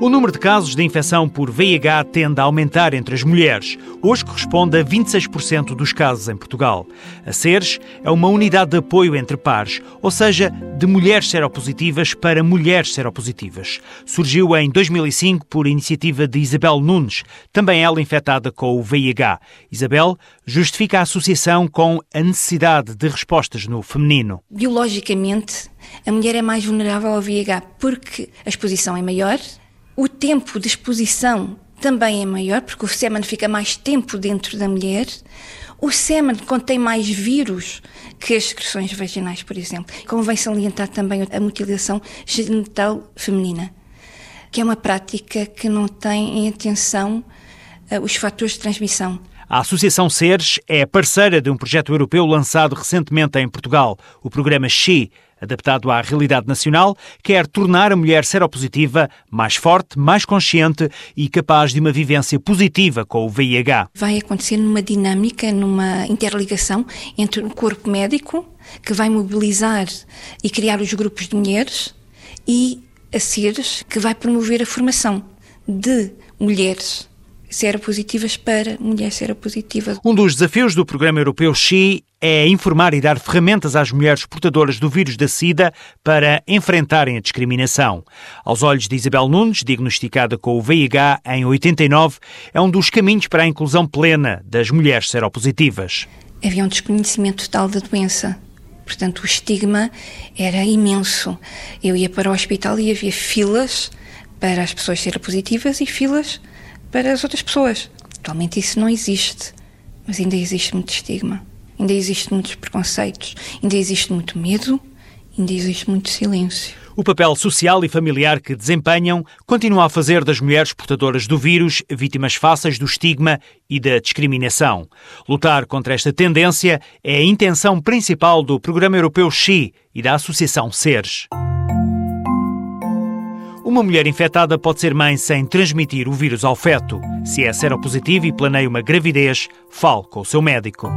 O número de casos de infecção por VIH tende a aumentar entre as mulheres. Hoje corresponde a 26% dos casos em Portugal. A SERES é uma unidade de apoio entre pares, ou seja, de mulheres seropositivas para mulheres seropositivas. Surgiu em 2005 por iniciativa de Isabel Nunes, também ela infectada com o VIH. Isabel justifica a associação com a necessidade de respostas no feminino. Biologicamente, a mulher é mais vulnerável ao VIH porque a exposição é maior, o tempo de exposição também é maior, porque o sêmen fica mais tempo dentro da mulher. O sêmen contém mais vírus que as excreções vaginais, por exemplo. Convém salientar também a mutilação genital feminina, que é uma prática que não tem em atenção uh, os fatores de transmissão. A Associação Seres é parceira de um projeto europeu lançado recentemente em Portugal, o programa XI, adaptado à realidade nacional, quer tornar a mulher seropositiva mais forte, mais consciente e capaz de uma vivência positiva com o VIH. Vai acontecer numa dinâmica, numa interligação entre o corpo médico, que vai mobilizar e criar os grupos de mulheres, e a CIRS, que vai promover a formação de mulheres seropositivas para mulheres seropositivas. Um dos desafios do programa europeu XI é informar e dar ferramentas às mulheres portadoras do vírus da SIDA para enfrentarem a discriminação. Aos olhos de Isabel Nunes, diagnosticada com o VIH em 89, é um dos caminhos para a inclusão plena das mulheres seropositivas. Havia um desconhecimento total da doença. Portanto, o estigma era imenso. Eu ia para o hospital e havia filas para as pessoas seropositivas e filas para as outras pessoas. Atualmente isso não existe, mas ainda existe muito estigma, ainda existe muitos preconceitos, ainda existe muito medo, ainda existe muito silêncio. O papel social e familiar que desempenham continua a fazer das mulheres portadoras do vírus vítimas fáceis do estigma e da discriminação. Lutar contra esta tendência é a intenção principal do Programa Europeu XI e da Associação SERES. Uma mulher infectada pode ser mãe sem transmitir o vírus ao feto. Se é seropositivo e planeia uma gravidez, fale com o seu médico.